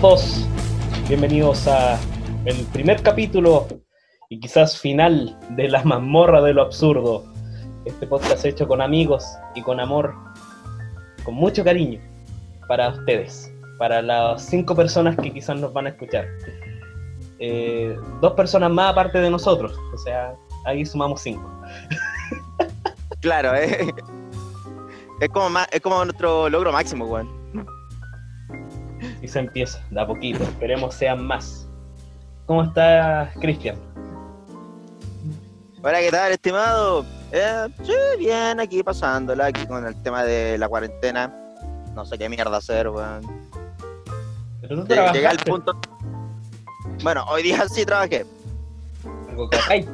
Todos, bienvenidos a el primer capítulo y quizás final de la mazmorra de lo absurdo. Este podcast hecho con amigos y con amor, con mucho cariño para ustedes, para las cinco personas que quizás nos van a escuchar. Eh, dos personas más aparte de nosotros, o sea, ahí sumamos cinco. Claro, eh. es, como ma- es como nuestro logro máximo, weón. Y se empieza, de a poquito, esperemos sean más. ¿Cómo está Cristian? Hola, ¿qué tal, estimado? Eh, sí, bien, aquí pasándola, aquí con el tema de la cuarentena. No sé qué mierda hacer, weón. Pero tú Lle- Llegué al punto. Bueno, hoy día sí trabajé. Algo que, ay,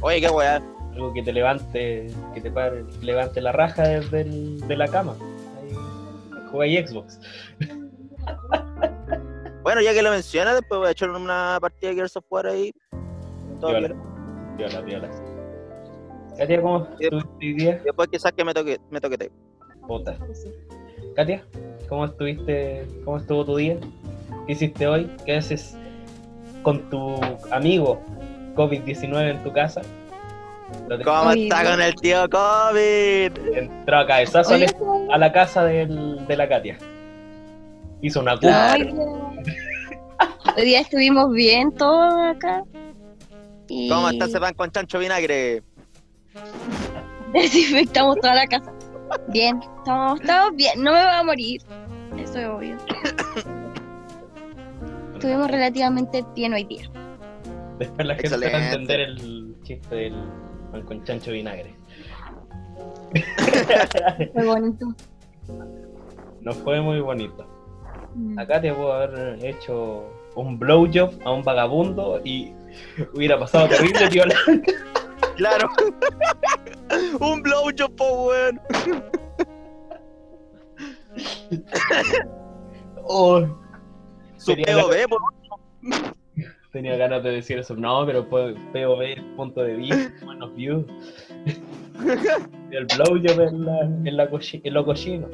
Oye, qué weá. algo que te levante, que te pare- levante la raja desde el- de la cama. Jugáis Xbox. Bueno, ya que lo mencionas, después voy a echar una partida de Gears of War ahí. Todo Viola, viola, viola. Katia, ¿cómo estuviste hoy día? Después quizás que me toque, me toquete. Puta. Katia, ¿cómo estuviste? ¿Cómo estuvo tu día? ¿Qué hiciste hoy? ¿Qué haces con tu amigo COVID-19 en tu casa? ¿Cómo está con el tío COVID? Entró a cabezazo Oye, al- a la casa del- de la Katia. Hizo una cuba. Claro. hoy, día, hoy día estuvimos bien todos acá. Y ¿Cómo está ese pan con chancho vinagre? desinfectamos toda la casa. Bien, estamos, estamos bien, no me voy a morir. Eso es obvio. Estuvimos relativamente bien hoy día. Después la gente va a entender el chiste del pan con chancho vinagre. Fue bonito. No fue muy bonito. Mm. Acá te puedo haber hecho un blowjob a un vagabundo y hubiera pasado terrible, tío. Claro. Un blowjob, po, weón. Oh, Su POV, po. tenía ganas de decir eso. No, pero el punto de vista, buenos views. El blowjob en, la, en, la cochi- en lo cochino.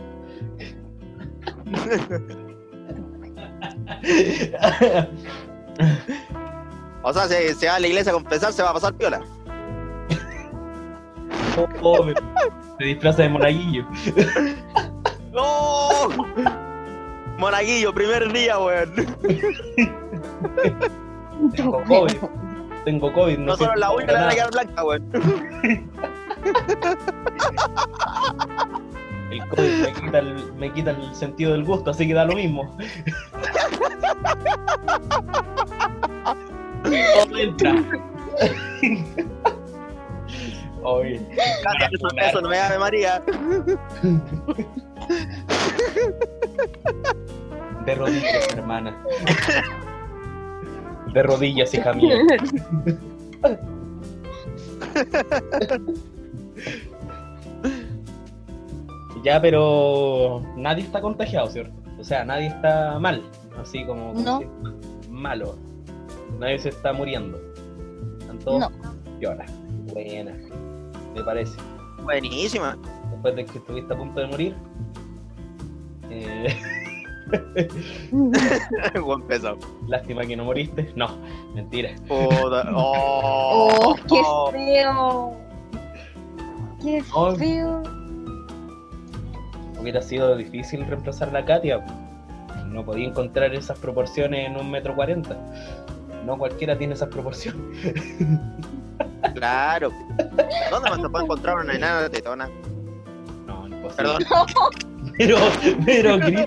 O sea, si se va a la iglesia a confesar, se va a pasar piola. Oh, se disfraza de monaguillo. ¡No! Monaguillo, primer día, weón. Tengo COVID. Tengo COVID. No No solo la uña le van a nada. quedar blanca, weón. El COVID me quita el, me quita el sentido del gusto, así que da lo mismo. Todo entra. Oye, eso, eso no me llame María. de rodillas, hermana. De rodillas, hija mía. Ya, pero nadie está contagiado, ¿cierto? O sea, nadie está mal, así como No. malo. Nadie se está muriendo. Están todos No. piola. Buena. Me parece. Buenísima. Después de que estuviste a punto de morir. Eh, Buen peso. lástima que no moriste. No, mentira. Puta. Oh, Oh, qué oh. feo. Qué Oh. feo. Hubiera sido difícil reemplazar la Katia. No podía encontrar esas proporciones en un metro cuarenta. No cualquiera tiene esas proporciones. Claro. ¿Dónde más se puede encontrar una enana tetona? No, imposible. Perdón. Pero, pero, Chris,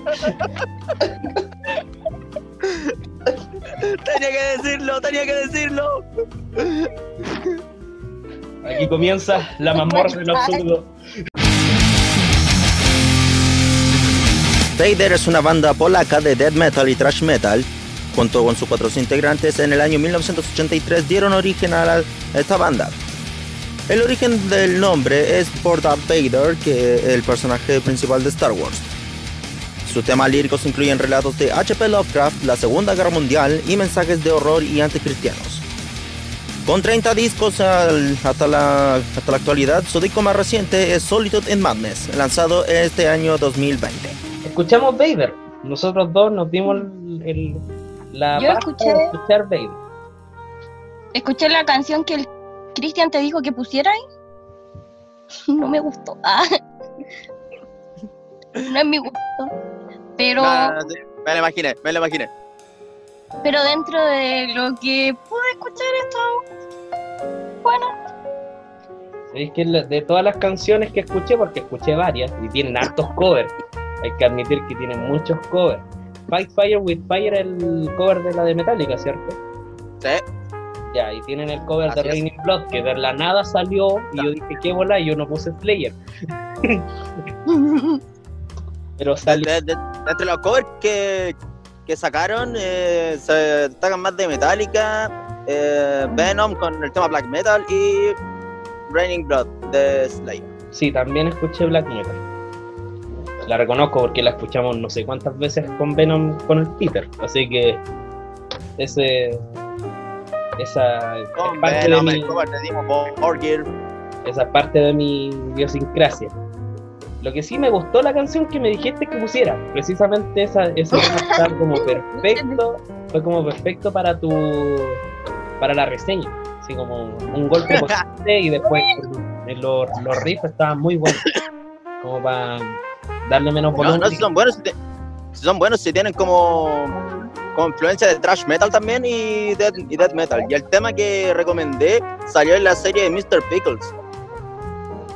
Tenía que decirlo, tenía que decirlo. Aquí comienza la mazmorra de lo absurdo. Vader es una banda polaca de death metal y thrash metal. Junto con sus cuatro integrantes, en el año 1983 dieron origen a, la- a esta banda. El origen del nombre es por Darth Vader, que es el personaje principal de Star Wars. Sus temas líricos incluyen relatos de H.P. Lovecraft, la Segunda Guerra Mundial y mensajes de horror y anticristianos. Con 30 discos al- hasta, la, hasta la actualidad, su disco más reciente es Solitude and Madness, lanzado este año 2020. Escuchamos Vader, nosotros dos nos dimos el, el- la Yo escuché- de escuchar Vader. Escuché la canción que el Cristian te dijo que pusiera ahí. No me gustó. Ah. No es mi gusto. Pero, sí, me lo imaginé, me lo imaginé. Pero dentro de lo que pude escuchar esto, bueno, Es que de todas las canciones que escuché, porque escuché varias y tienen hartos covers, hay que admitir que tienen muchos covers. Fight Fire with Fire, el cover de la de Metallica, ¿cierto? Sí. Ya, y tienen el cover Así de. Raining Blood, que de la nada salió y yo dije, qué bola, y yo no puse Slayer. Pero De, salió. de- de- de entre los covers que, que sacaron, eh, se destacan más de Metallica, eh, Venom con el tema Black Metal y Raining Blood de Slayer. Sí, también escuché Black Metal. La reconozco porque la escuchamos no sé cuántas veces con Venom con el Peter. Así que ese esa es Con parte de Venom, mi, de Borgir. esa es parte de mi idiosincrasia. Lo que sí me gustó la canción que me dijiste que pusiera, precisamente esa, ese tema está como perfecto, fue como perfecto para tu para la reseña, así como un golpe potente y después los, los riffs estaban muy buenos, como para darle menos No, volumen. no, si son buenos, si, te- si son buenos, si tienen como, como influencia de thrash metal también y death, y death metal. Y el tema que recomendé salió en la serie de Mr. Pickles.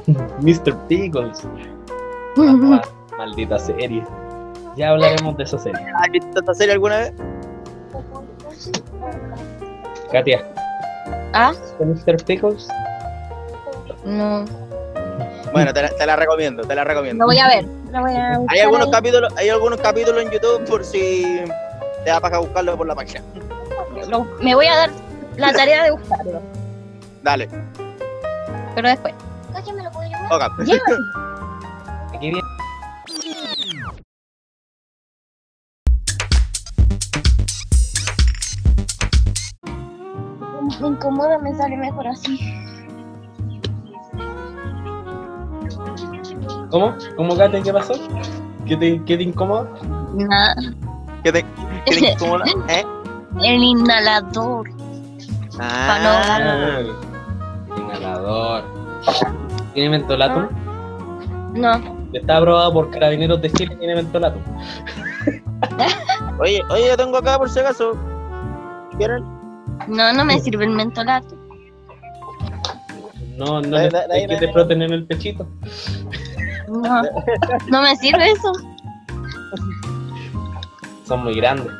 Mr. Pickles, Maldita serie. Ya hablaremos de esa serie. ¿Has visto esta serie alguna vez? Katia, ah, Mr. Pickles? no, Bueno, te la, te la recomiendo, te la recomiendo. lo voy a ver. Lo voy a Hay buscar algunos ahí. capítulos, hay algunos capítulos en YouTube por si te da para buscarlo por la página. Lo- me voy a dar la tarea de buscarlo, Dale, pero después. toca. Ya. Aquí viene. Me incomoda, me sale mejor así. ¿Cómo? ¿Cómo, Katia? ¿Qué pasó? ¿Qué te, qué te incomoda? Nada. ¿Qué te, qué te incomoda? ¿Eh? El inhalador. Ah, Inhalador. ¿Tiene mentolatum? No. Está aprobado por carabineros de Chile, tiene mentolatum. oye, oye, yo tengo acá por si acaso. ¿Quieren? No, no me sirve el mentolato. No, no hay que te en el pechito. No. No me sirve eso. Son muy grandes.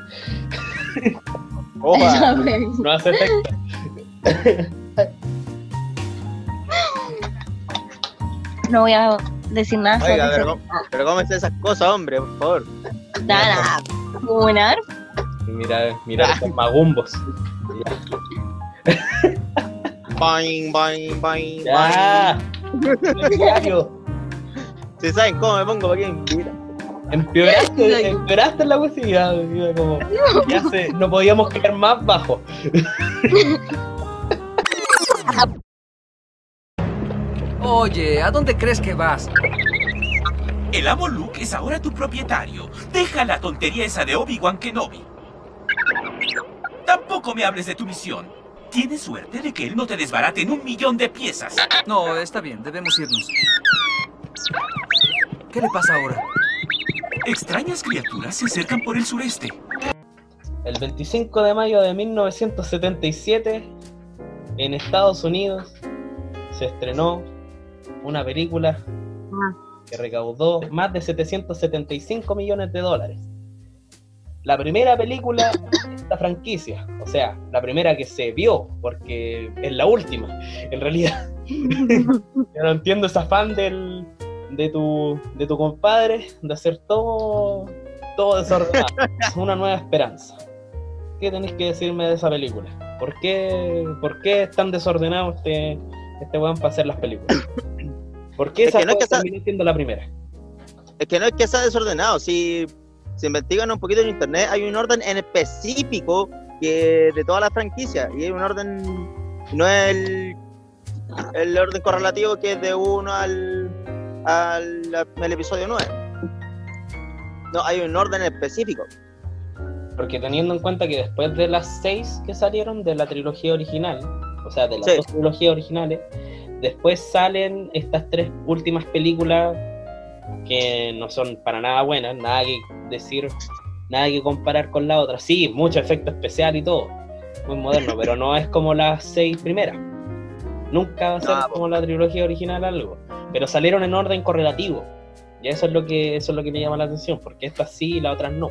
Opa. No hace efecto. No voy a decir nada sobre Oiga, eso. pero, ¿cómo- pero ¿cómo es esas cosas, hombre? Por favor. Nada. Buenar. Y Mira, mira estos magumbos. Boing, boing, boing, Ya. Si saben cómo me pongo, ¿para qué me invitan? Empeoraste, empeoraste la poesía. mira, como, ya sé, no podíamos caer más bajo. Oye, ¿a dónde crees que vas? El amo Luke es ahora tu propietario. Deja la tontería esa de Obi-Wan Kenobi. Tampoco me hables de tu misión. Tienes suerte de que él no te desbarate en un millón de piezas. No, está bien, debemos irnos. ¿Qué le pasa ahora? Extrañas criaturas se acercan por el sureste. El 25 de mayo de 1977, en Estados Unidos, se estrenó una película que recaudó más de 775 millones de dólares. La primera película de esta franquicia, o sea, la primera que se vio, porque es la última, en realidad. Yo no entiendo ese afán del, de, tu, de tu compadre de hacer todo, todo desordenado. Es una nueva esperanza. ¿Qué tenéis que decirme de esa película? ¿Por qué, por qué es tan desordenado este, este weón para hacer las películas? ¿Por qué Es esa que no es que terminó siendo la primera? Es que no es que sea desordenado. Si se investigan un poquito en internet, hay un orden en específico que de toda la franquicia. Y hay un orden. No es el, el orden correlativo que es de 1 al, al, al episodio 9. No, hay un orden específico. Porque teniendo en cuenta que después de las seis que salieron de la trilogía original, o sea, de las Sí. dos trilogías originales, después salen estas tres últimas películas que no son para nada buenas, nada que decir, nada que comparar con la otra. Sí, mucho efecto especial y todo, muy moderno, pero no es como las seis primeras. Nunca va a ser No, po. como la trilogía original algo, pero salieron en orden correlativo. Y eso es lo que eso es lo que me llama la atención, porque estas sí y las otras no.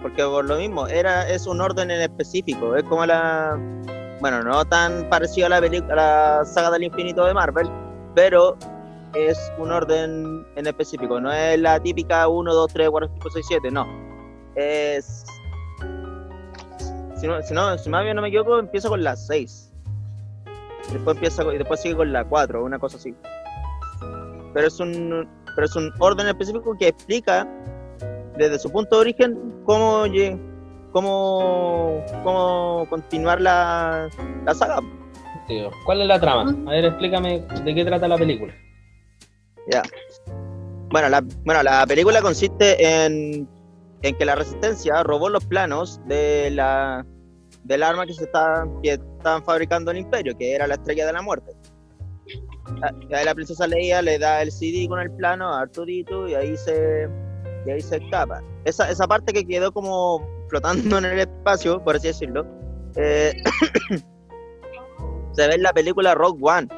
Porque por lo mismo, era, es un orden en específico. Es como la. Bueno, no tan parecido a la, a la saga del infinito de Marvel, pero es un orden en específico. No es la típica 1, 2, 3, 4, 5, 6, 7, no. Es. Si no, si no, si más bien no me equivoco, empieza con la 6. Después empieza y después sigue con la 4, una cosa así. Pero es un, pero es un orden específico que explica desde su punto de origen cómo, cómo, cómo continuar la, la saga. Tío, ¿Cuál es la trama? A ver, explícame de qué trata la película. Ya. Bueno, la, bueno, la película consiste en, en que la resistencia robó los planos de la del arma que se está, que estaban fabricando el imperio, que era la estrella de la muerte. Ah, Y ahí la princesa Leia le da el CD con el plano a Arturito y ahí se y ahí se escapa. Esa, esa parte que quedó como flotando en el espacio, por así decirlo, eh, se ve en la película Rogue One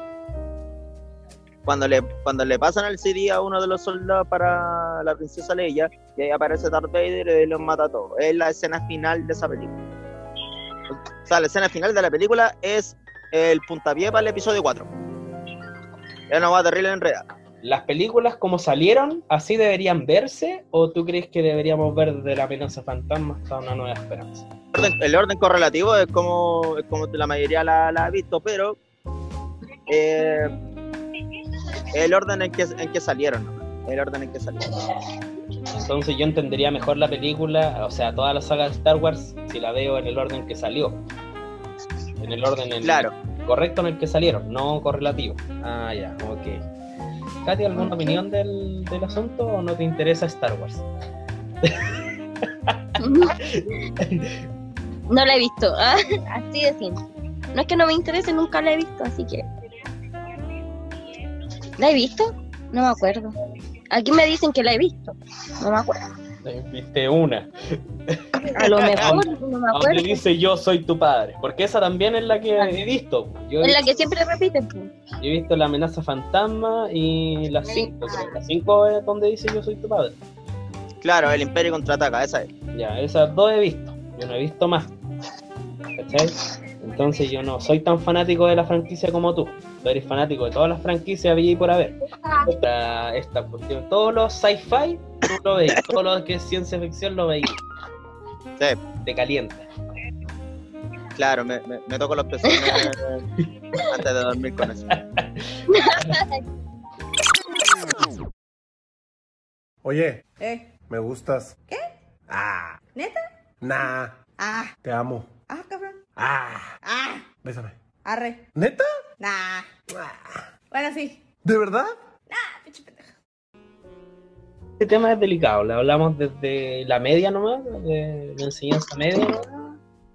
cuando le, cuando le pasan el CD a uno de los soldados para la princesa Leia, y ahí aparece Darth Vader y los mata a todos. Es la escena final de esa película. O sea, la escena final de la película es el puntapié para el episodio 4. Ya no va terrible enredada. ¿Las películas como salieron, así deberían verse? ¿O tú crees que deberíamos ver de la amenaza fantasma hasta una nueva esperanza? El orden, el orden correlativo es como, es como la mayoría la, la ha visto, pero eh, el orden en que, en que salieron, el orden en que salieron. Entonces yo entendería mejor la película, o sea, toda la saga de Star Wars, si la veo en el orden que salió. En el orden en- Claro. correcto en el que salieron, no correlativo. Ah, ya, ok. Katy, ¿alguna opinión del, del asunto o no te interesa Star Wars? No la he visto, así de simple. No es que no me interese, nunca la he visto, así que. ¿La he visto? No me acuerdo. Aquí me dicen que la he visto. No me acuerdo. Viste una. A lo mejor, no me Donde acuerdo. dice yo soy tu padre. Porque esa también es la que he visto. Yo he, Es la que siempre repiten. pues. he visto la amenaza fantasma y las 5. Las 5 es donde dice yo soy tu padre. Claro, el Imperio contraataca, esa es. Ya, esas dos he visto. Yo no he visto más. ¿Cachai? Entonces yo no soy tan fanático de la franquicia como tú. Tú eres fanático de todas las franquicias había y por haber. Esta, esta cuestión, todos los sci-fi, tú lo veis. Todo lo que es ciencia ficción lo veis. Sí. Te calienta. Claro, me, me, me toco los pezones antes de dormir con eso. Oye, ¿Eh? me gustas. ¿Qué? Ah, ¿Neta? nah, Ah, te amo. ah, cabrón. Ah, Ah, bésame. arre. ¿Neta? Nah. Bueno, sí. ¿De verdad? Ah, pendeja. Este tema es delicado, le hablamos desde la media nomás, de la enseñanza media nomás,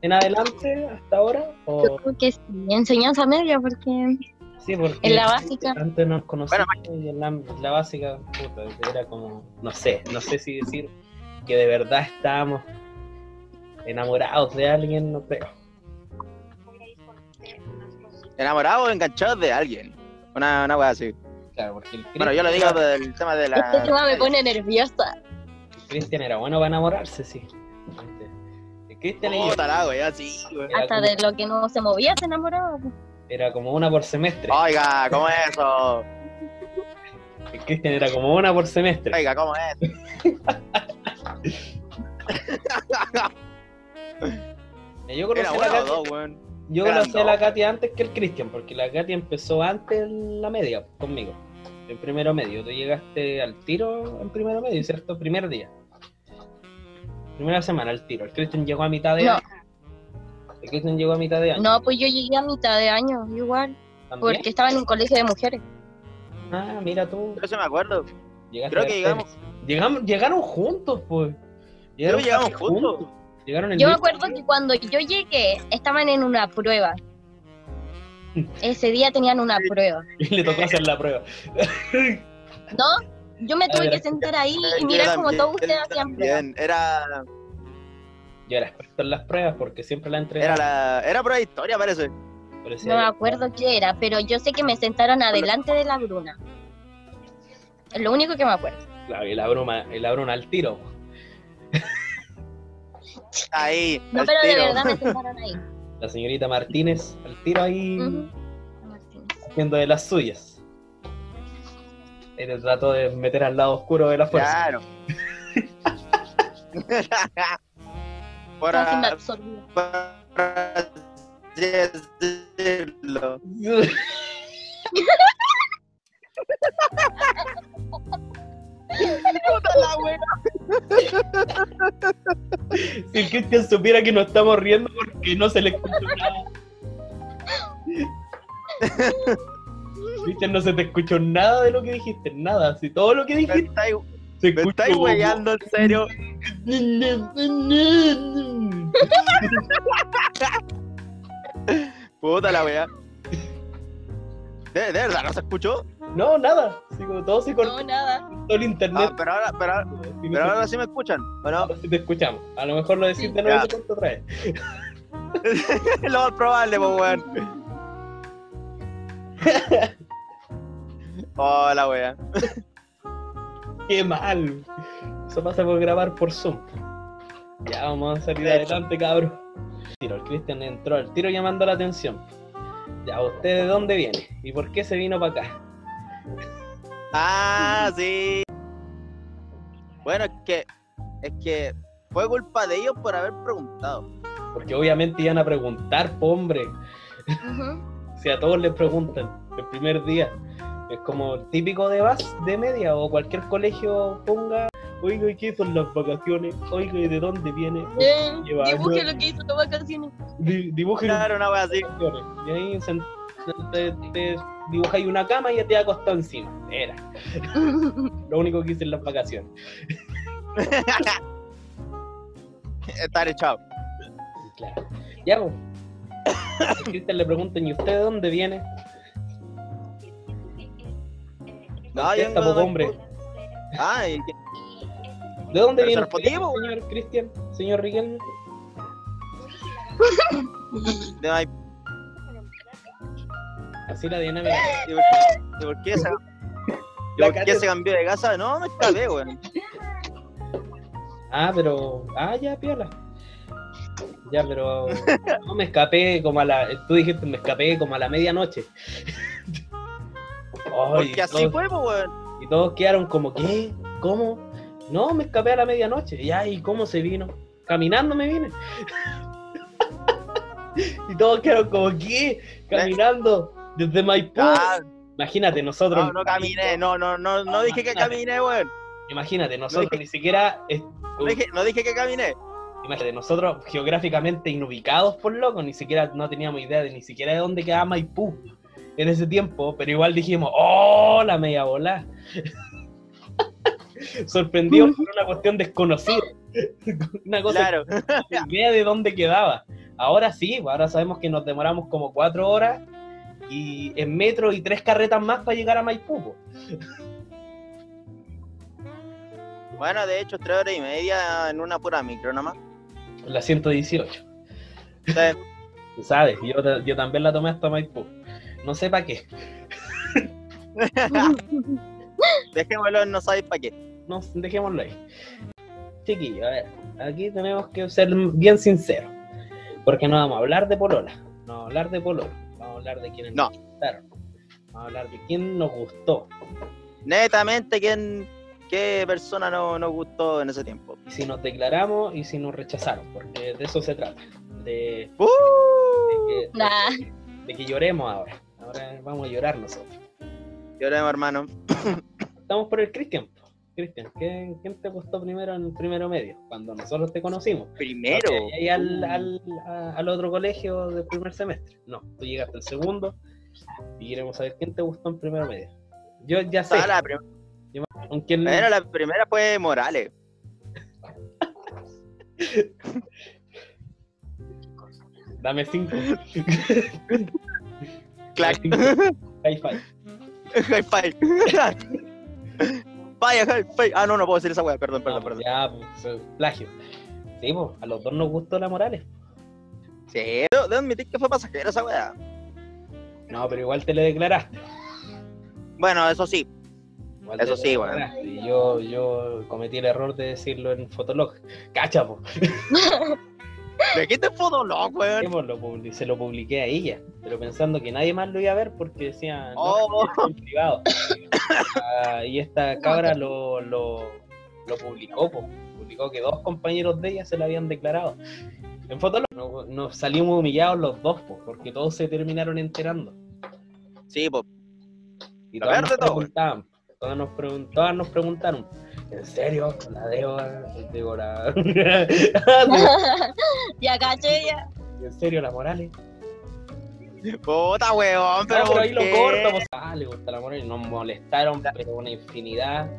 en adelante hasta ahora. Yo O, creo que sí, enseñanza media, porque sí, porque en la básica. antes nos conocíamos y en la, la básica puta, era como, no sé, no sé si decir que de verdad estábamos enamorados de alguien, no creo. Enamorados o enganchados de alguien. Una, una wea así. Claro, porque el Bueno, yo lo digo del tema de Este la. tema me pone nerviosa. Cristian era bueno para enamorarse, sí. El Cristian Puta la wea, sí, Hasta como- de lo que no se movía se enamoraba. era como una por semestre. Oiga, ¿cómo es eso? El Cristian era como una por semestre. Oiga, ¿cómo es? Yo conocí Era a la Katy-. Yo Eran conocí a la. Katy antes que el Cristian, porque la Katy empezó antes en la media conmigo, en primero medio. Tú llegaste al tiro en primero medio, ¿cierto? Primer día. Primera semana al tiro. El Cristian llegó a mitad de No. año. El Cristian llegó a mitad de año. No, pues yo llegué a mitad de año, igual, ¿También? porque estaba en un colegio de mujeres. Ah, mira tú. Yo sí me acuerdo. Llegaste Creo que llegamos-. Llegamos, llegaron juntos, pues. Pero llegamos casi juntos. Llegaron el Yo me acuerdo que cuando yo llegué, estaban en una prueba. Ese día tenían una prueba. Y le tocó hacer la prueba. ¿No? Yo me tuve que sentar ahí y mirar como todos ustedes hacían pruebas. Bien, era, Yo era experto en las pruebas porque siempre la era, entregaba. la, era prueba de historia, parece. Parecía- No me acuerdo qué era, pero yo sé que me sentaron adelante de la Bruna. Es lo único que me acuerdo. Claro, y la broma, y la broma al tiro. Ahí, No, pero de tiro. verdad me sentaron ahí. La señorita Martínez al tiro ahí Ujú. Martínez. haciendo de las suyas. Y te trató de meter al lado oscuro de la fuerza. Claro. por, Casi Supiera que nos estamos riendo porque no se le escuchó nada. Cristian, no se te escuchó nada de lo que dijiste, nada. Si todo lo que dijiste se me estáis weyando, en serio. Puta la wea. ¿De, de verdad no se escuchó? No, nada. Sí, como todo se cortó No, nada. el internet. Ah, pero ahora, pero, ahora- Sí, pero ahora sí me escuchan. Bueno, ahora sí te escuchamos. A lo mejor lo decís de nuevo y otra vez. lo más probable, pues weón. Oh, la wea. Qué mal. Eso pasa por grabar por Zoom. Ya vamos a salir adelante, cabrón. Tiro, el Cristian entró al tiro llamando la atención. Ya, ¿usted de dónde viene? ¿Y por qué se vino para acá? Ah, sí. Bueno, es que, es que fue culpa de ellos por haber preguntado. Porque obviamente iban a preguntar, po, hombre. Si a todos les preguntan el primer día. Es como típico de VAS de media o cualquier colegio ponga, oiga, ¿y qué son las vacaciones? Oiga, ¿y de dónde viene? Dibuje años. lo que hizo las vacaciones. Di- Claro, una así. Y ahí se- te, te dibujáis una cama y ya te acostado encima. Era lo único que hice en las vacaciones. Estar echado. Claro. Ya, pues. Cristian le preguntan, ¿y usted de dónde viene? No, yo de- hombre. Ah, ¿De dónde viene usted, señor Cristian? Señor Riquelme. de Así la dinámica. ¿Y por qué- y por qué se, y por qué se cambió de casa? No, me escapé, weón. Ah, pero. Ah, ya, piola. Ya, pero. No me escapé como a la. Tú dijiste, me escapé como a la medianoche. Ay, Porque así todos- fue, pues, weón. Y todos quedaron como, ¿qué? ¿Cómo? No, me escapé a la medianoche. Ya, ¿y cómo se vino? Caminando me vine. y todos quedaron como, ¿qué? Caminando desde Maipú. Ah, Imagínate, nosotros. no, no caminé, no, no, no, no dije que caminé, weón. Imagínate, nosotros dije- ni siquiera. es- No dije, no dije que caminé. Imagínate, nosotros geográficamente inubicados por loco, ni siquiera no teníamos idea de ni siquiera de dónde quedaba Maipú en ese tiempo, pero igual dijimos, ¡oh, la media bola! Sorprendidos por una cuestión desconocida. una cosa Claro. que no idea de dónde quedaba. Ahora sí, ahora sabemos que nos demoramos como cuatro horas y en metro y tres carretas más para llegar a Maipú. Bueno, de hecho, tres horas y media en una pura micro nomás. La 118. Sí. Tú sabes, yo, yo también la tomé hasta Maipú. No sé para qué. Dejémoslo en no sabéis para qué. no, dejémoslo ahí. Chiquillo, a ver, aquí tenemos que ser bien sinceros. Porque no vamos a hablar de Polola, no vamos a hablar de Pololo, vamos a hablar de quienes No. nos gustaron, vamos a hablar de quién nos gustó. Netamente, ¿quién, ¿qué persona no nos gustó en ese tiempo? Y si nos declaramos y si nos rechazaron, porque de eso se trata. De, ¡Uh! de que, Nah. de que lloremos ahora. Ahora vamos a llorar nosotros. Lloremos, hermano. Estamos por el Cristian. Cristian, ¿quién, quién te gustó primero en el primero medio? Cuando nosotros te conocimos. Primero. ¿Y al, al, a- al otro colegio del primer semestre? No, tú llegaste al segundo y queremos saber quién te gustó en primero medio. Yo ya sé, Ah, la. Bueno, la primera fue Morales. Dame cinco. Clack. High five. High five. Vaya. Ah, no, no puedo decir esa weá. Perdón, perdón, Ah, perdón. Ya, pues, plagio. Sí, pues, a los dos nos gustó la Morales. Sí, debo admitir que fue pasajera esa weá. No, pero igual te le declaraste. Bueno, eso sí. Igual Eso sí, weón. Y yo, yo cometí el error de decirlo en Fotolog. Cacha, pues. ¿De qué te foto, no, Sí, weón? pues, lo se lo publiqué a ella, pero pensando que nadie más lo iba a ver porque decía, no, Oh. es privado. Ah, y esta cabra lo, lo, lo publicó, publicó que dos compañeros de ella se la habían declarado. En Fotolog nos, nos salimos humillados los dos, porque todos se terminaron enterando. Sí, pues. Y peor nos todo, preguntaban, todas nos, pregun- todas nos preguntaron, ¿en serio? La Débora, ya caché, ya. ¿en serio la Morales? Puta, weón, pero. no, pero ¿por ahí lo corto, pues, ah, le gusta la Morales, nos molestaron, pero una infinidad,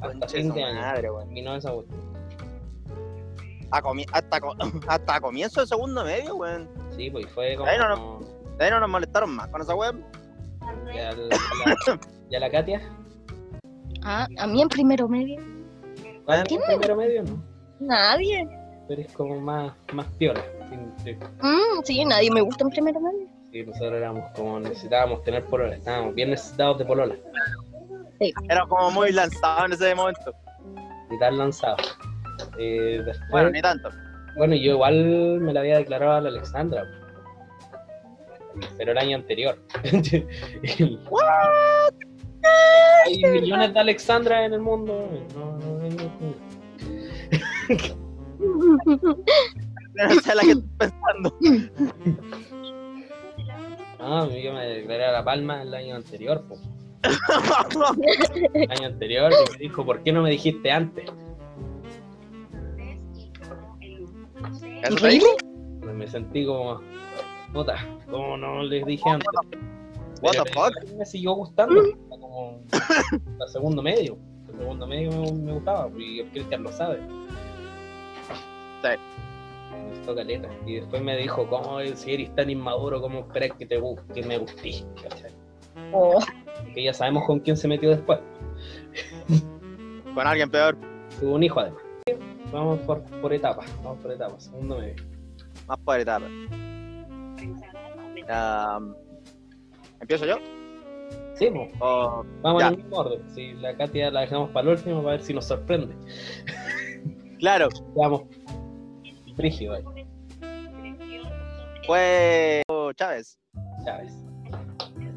hasta fin de madre, weón. terminó esa cuestión. A comi- hasta, co- hasta comienzo de segundo medio, weón. Sí, pues y fue como, Ahí no, De ahí no nos molestaron más con esa weón. la, ya la Katia, Ah, a mí en primero medio. ¿Cuál ¿Quién? es el primero medio, no? Nadie. Tú eres como más, más piola. Mm, sí, nadie me gusta en primero medio. Sí, nosotros éramos como necesitábamos tener polola, estábamos bien necesitados de polola. Era como muy lanzado en ese momento. y tal lanzado. Eh, después, Bueno, ni tanto. bueno, yo igual me la había declarado a la Alexandra, pero el año anterior. El- Hay millones de Alexandra en el mundo. No, no, no, no. No sé la que estoy pensando. No, yo me declaré a La Palma el año anterior, po. El año anterior y me dijo, ¿por qué no me dijiste antes? ¿Eso te dijo? Me sentí como, puta, como no les dije antes. What the fuck? Me siguió gustando, como el segundo medio. El segundo medio me, me gustaba, y el Cristian lo sabe. Sí. Me gustó caleta. Y después me dijo, ¿cómo si eres tan inmaduro, cómo esperas que, te, que me gustís? Oh, Porque ya sabemos con quién se metió después. Con alguien peor. Tuvo un hijo además. Vamos por, por etapas, vamos por etapas, segundo medio. Más por etapa. Um, ¿Empiezo yo? Sí, pues, O... vamos Ya. en el mismo orden. Si la Katia la dejamos para el último, para ver si nos sorprende. Claro, Vamos, brígido fue Chávez. Chávez.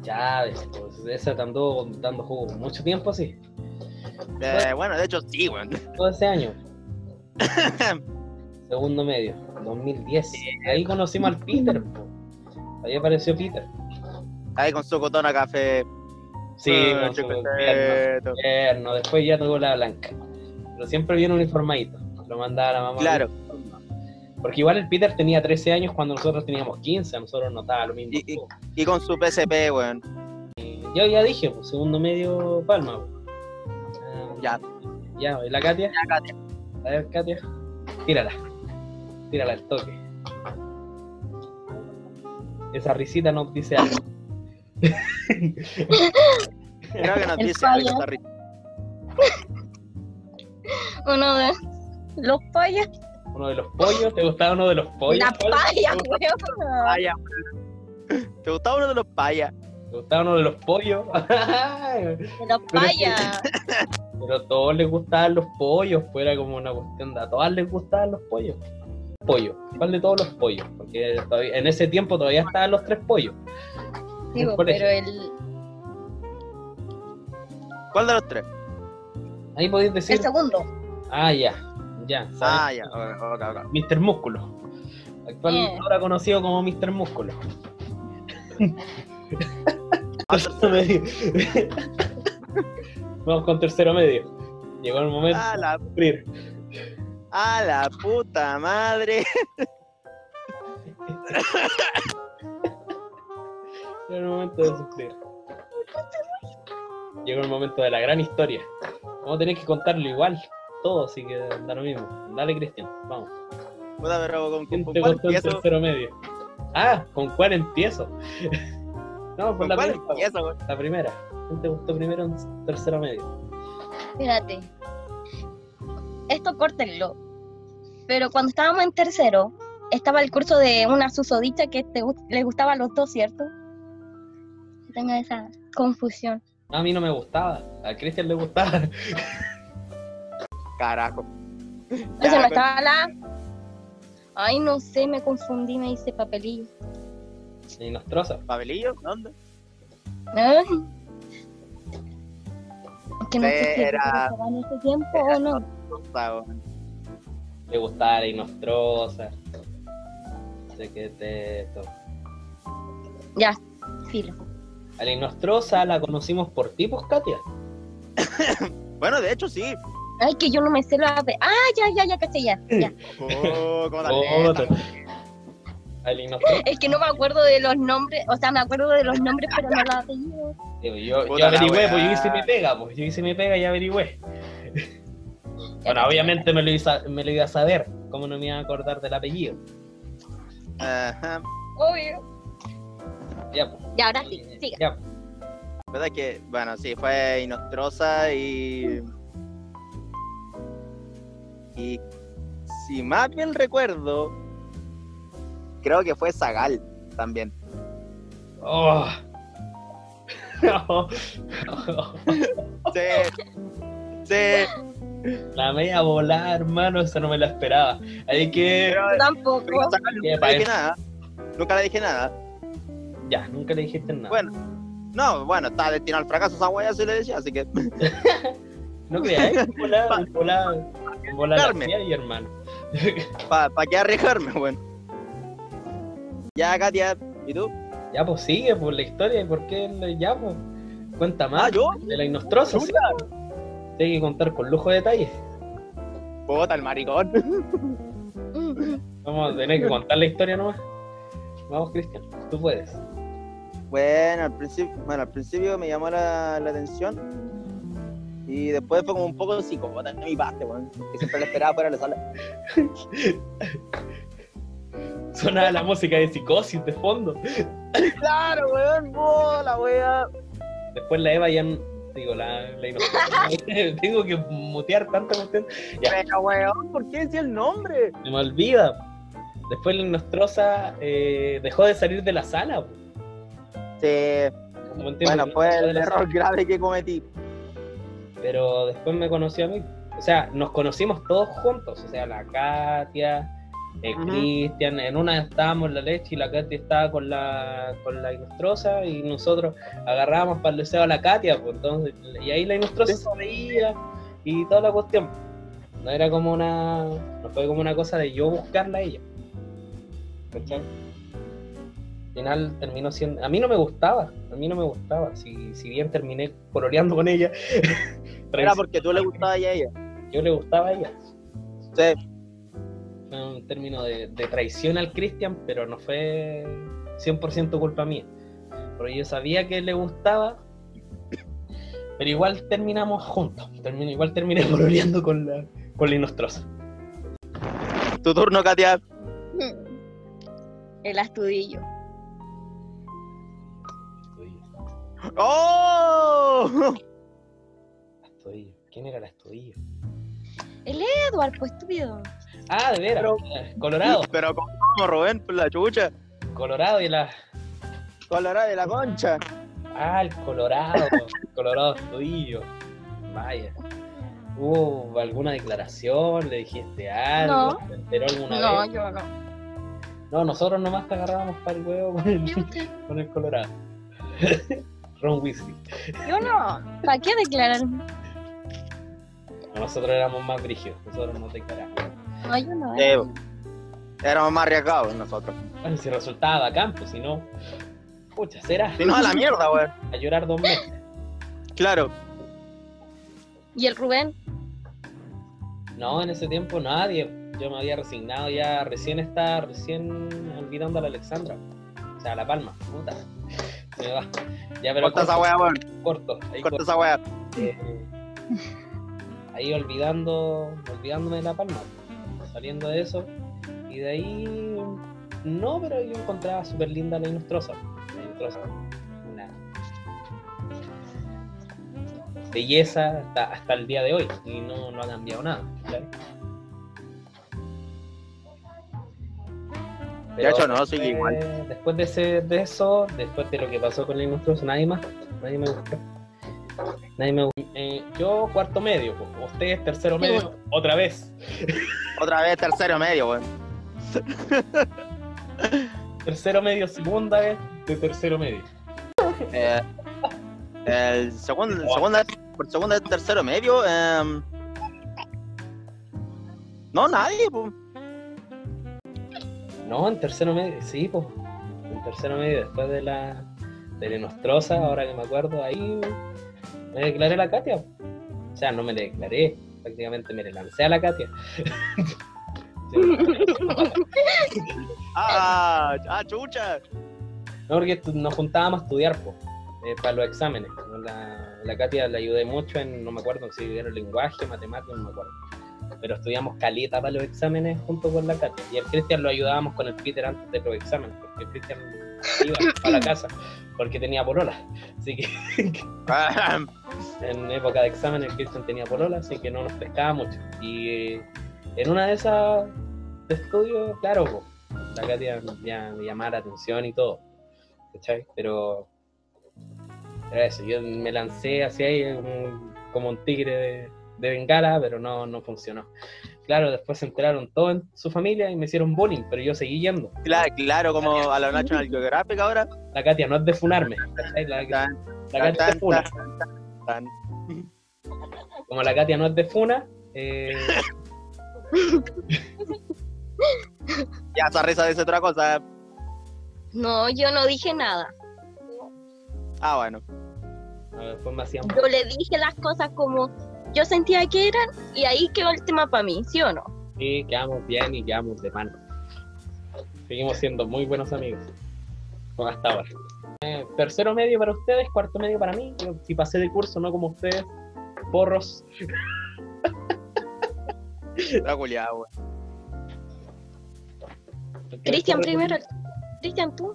Chávez, pues esa andó dando jugo mucho tiempo, sí. Eh, bueno, de hecho sí, weón. Todo ese año. Segundo medio, 2010. Ahí conocimos al Peter, po. Ahí apareció Peter. Ahí con su cotona café. Sí, Ah, con su. Después ya tuvo la blanca. Pero siempre bien uniformadito. Lo mandaba la mamá. Claro. Porque igual el Peter tenía 13 años cuando nosotros teníamos 15. A nosotros nos daba lo mismo. Y- y- Y con su PSP, weón. Yo ya dije, pues, segundo medio palma. Ah, Ya. Ya, ¿y la Katia? Ya, Katia. A ver, Katia. Tírala. Tírala al toque. Esa risita nos dice algo. Creo que nos El dice algo esta risa. uno de los payas. Uno de los pollos. ¿Te gustaba uno de los pollos? La paya, ¿Te gustaba- weón. Paya, weón. ¿Te gustaba uno de los payas? ¿Te gustaba uno de los pollos? De los payas. Pero a todos les gustaban los pollos, pues era como una cuestión de a todas les gustaban los pollos. Pollo, ¿cuál de todos los pollos? Porque todavía- en ese tiempo todavía estaban los tres pollos. Digo, pero el, ¿Cuál de los tres? Ahí podéis decir. el segundo. Ah, ya, ya, ¿sabes? Ah, ya. Ok, ok, ok. Mr. Músculo. Actual, Eh. ahora conocido como Mr. Músculo. Ah, Tercero medio. Vamos con tercero medio. Llegó el momento A la, de sufrir. a la puta madre. Llegó el momento de sufrir. Llegó el momento de la gran historia. Vamos a tener que contarlo igual, todo, así que da lo mismo. Dale, Cristian, vamos. Puta, pero con, ¿Quién con, te cuál empiezo? tercero medio? Ah, ¿con cuál empiezo? no, por ¿Con la cuál primera. empiezo? La primera. ¿Quién te gustó primero en tercero medio? Espérate. Esto córtenlo. Pero cuando estábamos en tercero, estaba el curso de una susodicha que te, les gustaba a los dos, ¿cierto? Que Tenga esa confusión. A mí no me gustaba, a Cristian le gustaba. Carajo. Ese Ya, no con- estaba la. Ay, no sé, me confundí, me hice papelillo. Y nos troza. ¿Papelillo? ¿Dónde? Ay. Es que no sé si era- estaba en ese tiempo o no. Weón. Le gustaba la Inostrosa. Sé que te esto. Ya, filo. A la Inostrosa la conocimos por ti, pues, Katia. Bueno, de hecho sí. Ay, que yo no me sé la. Ah, ya, ya, ya, caché, ya. ya. Oh, Oh, la. Es que no me acuerdo de los nombres, o sea, me acuerdo de los nombres, pero no los apellidos. Yo, yo la averigüé, pues yo hice mi pega, pues yo hice mi pega y averigüé. Bueno, obviamente me lo, iba, me lo iba a saber, ¿cómo no me iba a acordar del apellido? Ajá. Obvio. Ya, pues. Y ahora sí, siga. Ya, verdad que, bueno, sí, fue Inostrosa y. Y si más bien recuerdo, creo que fue Zagal también. Oh. No. Sí. Sí. La media volada, hermano, eso no me la esperaba. Hay que. Pero, Tampoco. pero Zagal ¿Qué nunca le dije nada. Nunca le dije nada. Ya, nunca le dijiste nada. Bueno. No, bueno, estaba destinado al fracaso esa wea, se le decía, así que. No ¿eh? volada, volada, volada la y hermano. ¿Para pa qué arriesgarme, bueno? Ya, Katia, ¿y tú? Ya, pues sigue por la historia y por qué le- ya, pues. Cuenta más. Ah, ¿yo? De la Inostrosa, sí. Hay que contar con lujo de detalles. Puta, el maricón. Vamos a tener que contar la historia nomás. Vamos, Cristian, tú puedes. Bueno, al principio, bueno, al principio me llamó la, la atención. Y después fue como un poco psicópata de mi parte, weón. Que siempre la esperaba fuera de la sala. Sonaba la música de psicosis de fondo. Claro, weón, oh, la wea. Después la Eva ya. Digo, la, la. Tengo que mutear tanta cuestión. Pero, weón, ¿por qué decía el nombre? Se me olvida. Después la Inostrosa eh, dejó de salir de la sala. po. Sí, bueno, fue el error grave que cometí. Pero después me conoció a mí. O sea, nos conocimos todos juntos. O sea, la Katia, el. Cristian. En una estábamos en la leche y la Katia estaba con la, con la Inostrosa y nosotros agarrábamos para el deseo a la Katia. Pues, entonces, y ahí la Inostrosa Sí. se reía y toda la cuestión. No era como una. No fue como una cosa de yo buscarla a ella. ¿Cachai? Al final terminó siendo. A mí no me gustaba. A mí no me gustaba. Si, si bien terminé coloreando con ella. Era porque tú le gustabas a ella. Yo le gustaba a ella. Sí, Fue un término de, de traición al Cristian, pero no fue 100% culpa mía. Porque yo sabía que le gustaba, pero igual terminamos juntos. Terminé, igual terminé coloreando con la, con la Inostrosa. tu turno, Katia. El astudillo. ¡Oh! Astudillo. ¿Quién era la Astudillo? Edward, pues estúpido. Ah, de veras. Colorado. Pero como Rubén, por la chucha. Colorado y la. Colorado de la concha. Ah, el Colorado. Colorado Astudillo. Vaya. ¿Hubo alguna declaración? ¿Le dijiste algo? No. ¿Se enteró alguna No, vez? yo no. No, nosotros nomás te agarrábamos para el huevo con el, con el Colorado. Ron Weasley. Yo no. ¿Para qué declararme? Nosotros éramos más brígidos, nosotros nos declaramos. No, yo no. Sí, eh. bo. Éramos más arriesgados nosotros. Bueno, si resultaba bacán, pues si no. Pucha, será. Si no, a la mierda, weón. A llorar dos meses. Claro. ¿Y el Rubén? No, en ese tiempo nadie. Yo me había resignado ya, recién estaba, recién olvidando a la Alexandra. O sea, a la palma, puta. Se me va. Ya, pero Corta esa corto, weá, weón. corto. Ahí Corta corto. esa weá. Eh, ahí olvidando, olvidándome de La Palma, saliendo de eso. Y de ahí, no, pero yo encontraba súper linda la Inostrosa. La Inostrosa, una belleza hasta, hasta el día de hoy y no, no ha cambiado nada. ¿Cachai? De hecho, no, después- sigue igual. Después de, ese, de eso, después de lo que pasó con la Inostrosa, nadie más, nadie me gustó. Nadie me gustó. Eh, yo cuarto medio, pues, ustedes tercero Sí, medio, bueno. otra vez. Otra vez tercero medio, weón. Tercero medio, segunda vez de tercero medio. Eh, el segundo, segunda, por segunda y tercero medio. em, no, nadie, pues. No, en tercero medio, sí, pues. En tercero medio, después de la de la Nostrosa, ahora que me acuerdo, ahí me declaré a la Katia. O sea, no me declaré, prácticamente me le lancé a la Katia. Ah, ah, chucha. No, porque nos juntábamos a estudiar po, eh, para los exámenes. La, la Katia la ayudé mucho en, no me acuerdo si era lenguaje, matemáticas, no me acuerdo. Pero estudiamos caleta para los exámenes junto con la Katia. Y el Cristian lo ayudábamos con el Peter antes de los exámenes, porque el Cristian iba a la casa porque tenía polola. Así que en época de examen el Cristian tenía polola, así que no nos pescaba mucho. Y eh, en una de esas de estudio, claro, po, la Katia ya me llamaba la atención y todo, ¿cachai? Pero era eso, yo me lancé así ahí como un tigre de, de bengala, pero no, no funcionó. Claro, después se enteraron todos en su familia y me hicieron bullying, pero yo seguí yendo. Claro, claro, como a la National Geographic ahora. La Katia no es de funarme. La, la Katia es de funa. tan, tan, tan. Como la Katia no es de funa, eh, Ya, esa risa dice otra cosa. No, yo no dije nada. Ah, bueno. a ver, después me hacían Yo le dije las cosas como yo sentía que eran y ahí quedó el tema para mí, ¿sí o no? Sí, quedamos bien y quedamos de mano. Seguimos siendo muy buenos amigos. Como hasta ahora. Eh, tercero medio para ustedes, cuarto medio para mí. Yo, si pasé de curso, no como ustedes. Porros. Está culiado, weón. Cristian primero. Cristian, tú.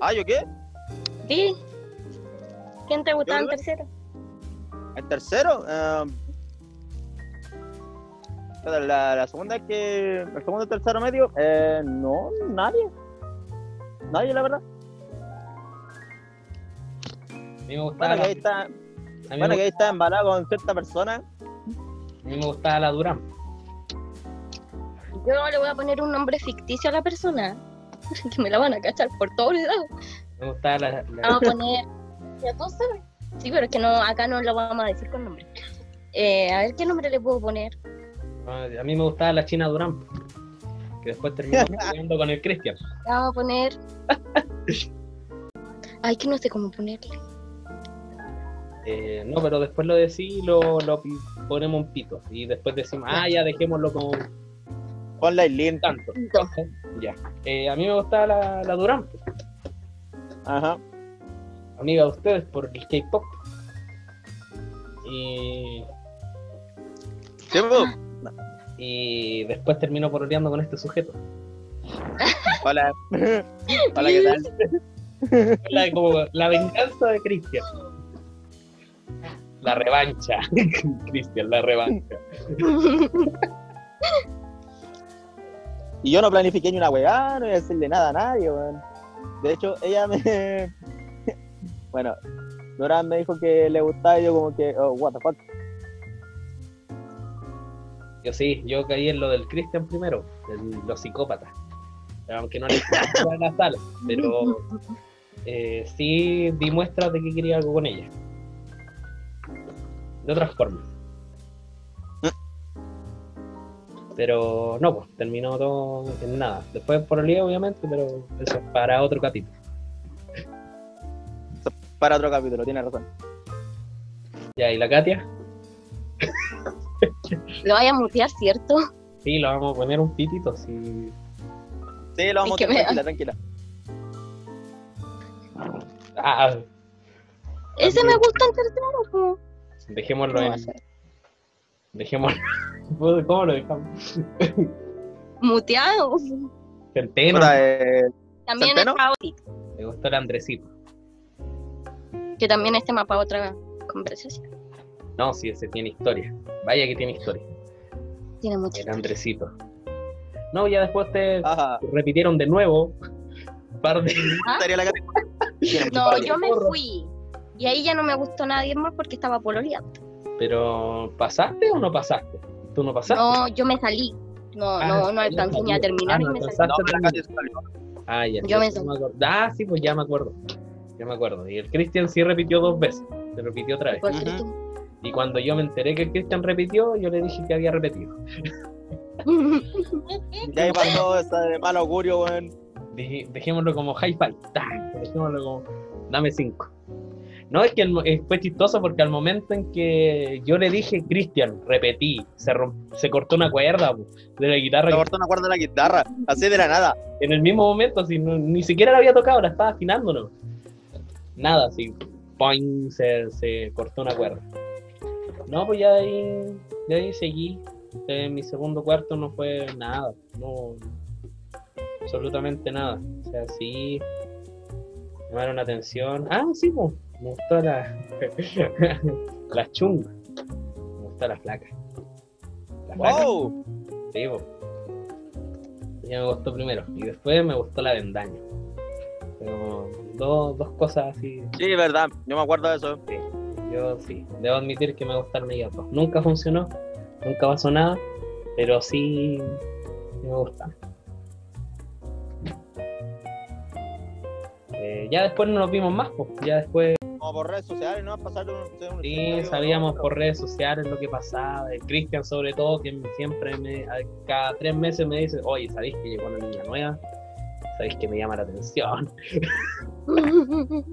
Ah, ¿yo qué? ¿Sí? ¿Quién te gustaba en tercero? ¿El tercero? espera, la, la segunda que. El segundo y tercero medio. Eh, no, nadie. Nadie, la verdad. A mí me gustaba, Bueno, que la, ahí está, a mí bueno, me, que ahí está embalado con cierta persona. a mí me gustaba la Durán. Yo le voy a poner un nombre ficticio a la persona. Que me la van a cachar por todos lados. Me gustaba la, la- Vamos a poner. Ya tú sabes. Sí, pero es que no, acá no lo vamos a decir con nombre. Eh, a ver qué nombre le puedo poner. a mí me gustaba la China Durán. Que después terminó jugando con el Cristian. Vamos a poner. Ay, que no sé cómo ponerle. Eh, no, pero después lo decís y lo, lo ponemos un pito. Y después decimos, ah, ya dejémoslo como Ponla link. tanto. Pito. Ya. Eh, a mí me gustaba la, la Durán, Ajá. Amiga de ustedes por el K-pop. Y, pues. y después terminó pololeando con este sujeto. Hola. Hola, ¿qué tal? La, como la venganza de Cristian. La revancha. Cristian, la revancha. Y yo no planifiqué ni una weá, no iba a decirle nada a nadie, weón. De hecho, ella me. Bueno, Nora me dijo que le gustaba y yo, como que, oh, what the fuck. Yo sí, yo caí en lo del Cristian primero, en los psicópatas. Aunque no le a la sala, pero eh, sí di muestras de que quería algo con ella. De otras formas. Pero no, pues terminó todo en nada. Después por el día, obviamente, pero eso es para otro capítulo. Para otro capítulo, tiene razón. Ya, ¿y la Katia? Lo vaya a mutear, ¿cierto? Sí, lo vamos a poner un pitito. Sí. Sí, lo vamos a Es me- tranquila, tranquila. Ah, Ese me gusta en tercero. dejémoslo en, Dejémoslo. ¿Cómo lo dejamos? Muteado. Centeno. Eh, También ¿Centeno? está Oti, Me gustó el Andresito. Que también es tema para otra conversación. No, sí, ese tiene historia. Vaya que tiene historia. Tiene mucho. El Andresito. No, ya después te ajá. repitieron de nuevo. Un par de. Mucha No, yo me fui. Y ahí ya no me gustó nadie más porque estaba pololeando. Pero, ¿pasaste o no pasaste? ¿Tú no pasaste? No, yo me salí. No, Ah, no, no alcancé ni a terminar Ah, y no me salí. No. Ah, ya. Yo me acuerdo. Ah, sí, pues ya me acuerdo. Ya me acuerdo. Y el Christian sí repitió dos veces. Se repitió otra vez. Y cuando yo me enteré que el Christian repitió, yo le dije que había repetido. Y ahí pasó esa de mal augurio, weón. Dejémoslo como hi-fi. ta, Dejémoslo como dame cinco. No, es que eh, fue chistoso porque al momento en que yo le dije Christian, repetí, se, romp- se cortó una cuerda po, de la guitarra. Le cortó una cuerda de la guitarra, así de la nada. En el mismo momento, así, no- ni siquiera la había tocado, la estaba afinando, ¿no? Nada, así, ¡poing! Se, se cortó una cuerda. No, pues ya de ahí, de ahí seguí. En mi segundo cuarto no fue nada, no, absolutamente nada. O sea, sí, llamaron la atención. Ah, sí, pues, me gustó la, la chunga, me gustó la flaca. La flaca. ¡Wow! Sí, po. Ya me gustó primero. Y después me gustó la vendaña. Pero dos, dos cosas así. Sí, verdad, yo me acuerdo de eso. Yo sí, debo admitir que me gustaron ellas dos. Nunca funcionó, nunca pasó nada, pero sí, sí me gustan. Eh, ya después no nos vimos más, pues. Ya después Como por redes sociales, ¿no? Pasar de un, de un sí sabíamos por redes sociales lo que pasaba. El Cristian, sobre todo, que siempre me, cada tres meses me dice: Oye, ¿sabéis que llegó una niña nueva? ¿Sabéis que me llama la atención?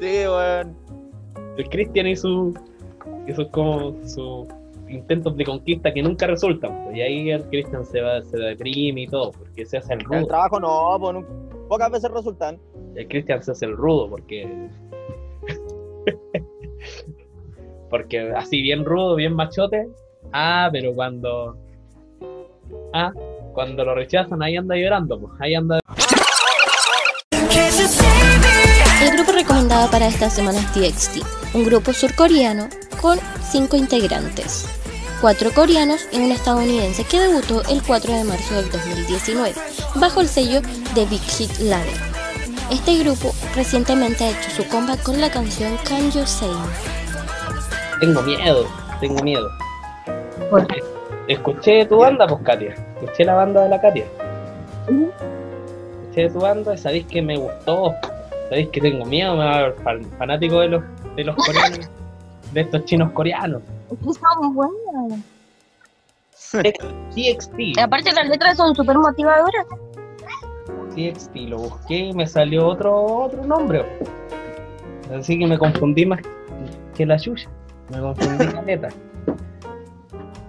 Sí, weón. el Cristian y su sus como sus intentos de conquista que nunca resultan pues, y ahí el Cristian se va se deprime y todo porque se hace el El rudo trabajo no, pues, pocas veces resultan. el Cristian se hace el rudo porque porque así bien rudo bien machote ah pero cuando ah cuando lo rechazan ahí anda llorando pues ahí anda recomendado para esta semana es TXT, un grupo surcoreano con cinco integrantes, cuatro coreanos y un estadounidense que debutó el 4 de marzo del 2019 bajo el sello de Big Hit Ladder. Este grupo recientemente ha hecho su comeback con la canción Can You Say tengo miedo tengo miedo. ¿Por escuché tu banda pues Katia. Escuché la banda de la Katia. Escuché tu banda y sabéis que me gustó sabéis que tengo miedo me va a ver fan- fanático de los de los coreanos de estos chinos coreanos Son buenas. TXT Aparte las letras son súper motivadoras. TXT lo busqué y me salió otro otro nombre así que me confundí más que la chucha me confundí caleta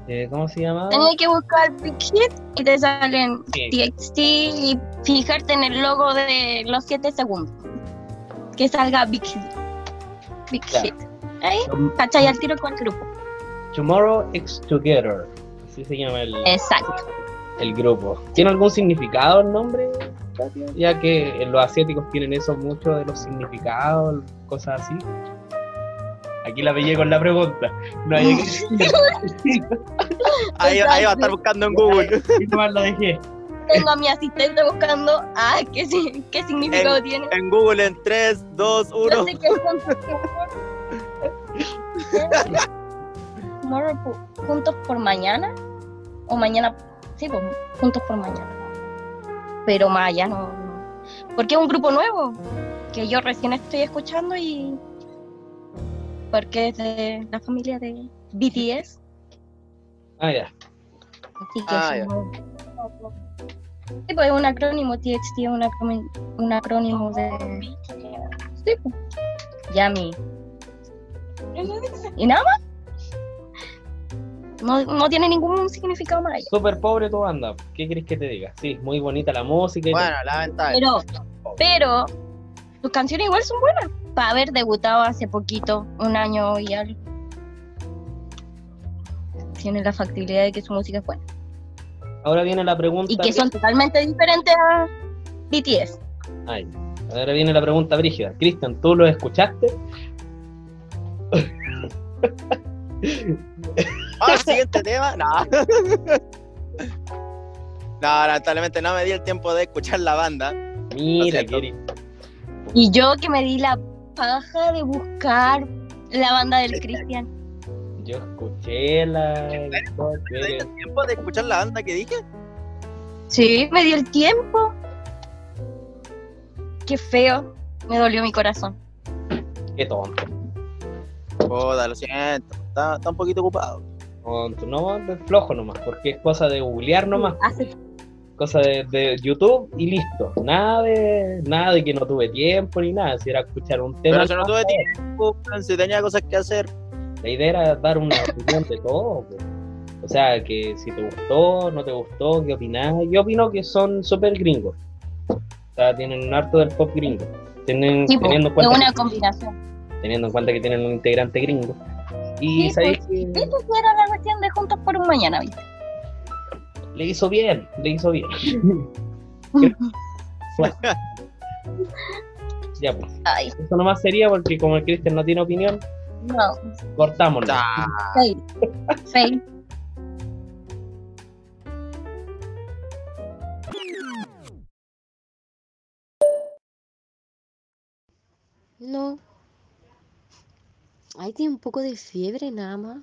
eh, ¿cómo se llamaba? Tenías que buscar Big Hit y te salen Sí. TXT y fijarte en el logo de los 7 segundos. Que salga Big Hit. Big Claro. Hit. Ahí, ¿cachai? Al tiro con el grupo. Tomorrow X Together así se llama el, Exacto. el grupo. ¿Tiene algún significado el nombre? Ya que en los asiáticos tienen eso mucho de los significados, cosas así. Aquí la pillé con la pregunta. No hay Ahí, ahí va a estar buscando en Google. y nomás la dejé. Tengo a mi asistente buscando. Ah, ¿qué, qué significado tiene? En Google en 3, 2, Yo 1. sé que son- Tomorrow juntos por mañana. O mañana. Sí, pues, juntos por mañana. Pero más allá no, no. Porque es un grupo nuevo. Que yo recién estoy escuchando y. Porque es de la familia de BTS. Ah, ya. Así que Ah, es un- Sí, pues es un acrónimo, TXT es un un acrónimo de... Sí, pues. Yami. ¿Y nada más? No, no tiene ningún significado más allá. Súper pobre tu banda. ¿Qué querés que te diga? Sí, muy bonita la música y. Bueno, lamentable. Pero, pero, sus canciones igual son buenas. Para haber debutado hace poquito, un año y algo. tiene la factibilidad de que su música es buena. Ahora viene la pregunta. Y que son totalmente diferentes a BTS. Ay, ahora viene la pregunta brígida. Cristian, ¿tú lo escuchaste? Ah, siguiente tema. No. No, lamentablemente no me di el tiempo de escuchar la banda. Mira. Y yo que me di la paja de buscar la banda del Cristian. Yo escuché la. ¿Me di el tiempo de escuchar la banda que dije? Sí, me dio el tiempo. Qué feo. Me dolió mi corazón. Qué tonto. Joda, lo siento. Está, está un poquito ocupado. Tonto. No, es flojo nomás, porque es cosa de googlear nomás. Hace Cosa de, de YouTube y listo. Nada de, nada de que no tuve tiempo ni nada. Si era escuchar un tema. Pero si no tuve tiempo, si tenía cosas que hacer. La idea era dar una opinión de todo. pues. O sea, que si te gustó, no te gustó, qué opinás. Yo opino que son súper gringos. O sea, tienen un harto del pop gringo. Tienen, tipo, teniendo, en es cuenta una que, combinación. teniendo en cuenta que tienen un integrante gringo. Y Sí, sabéis pues, que ¿Viste que era la cuestión de Juntos por un Mañana, viste? le hizo bien, le hizo bien. Bueno. ya, pues. Ay, Eso nomás sería porque como el Cristian no tiene opinión, no. cortámoslo. Ah, Fail. Fail. No. Ahí tiene un poco de fiebre nada más.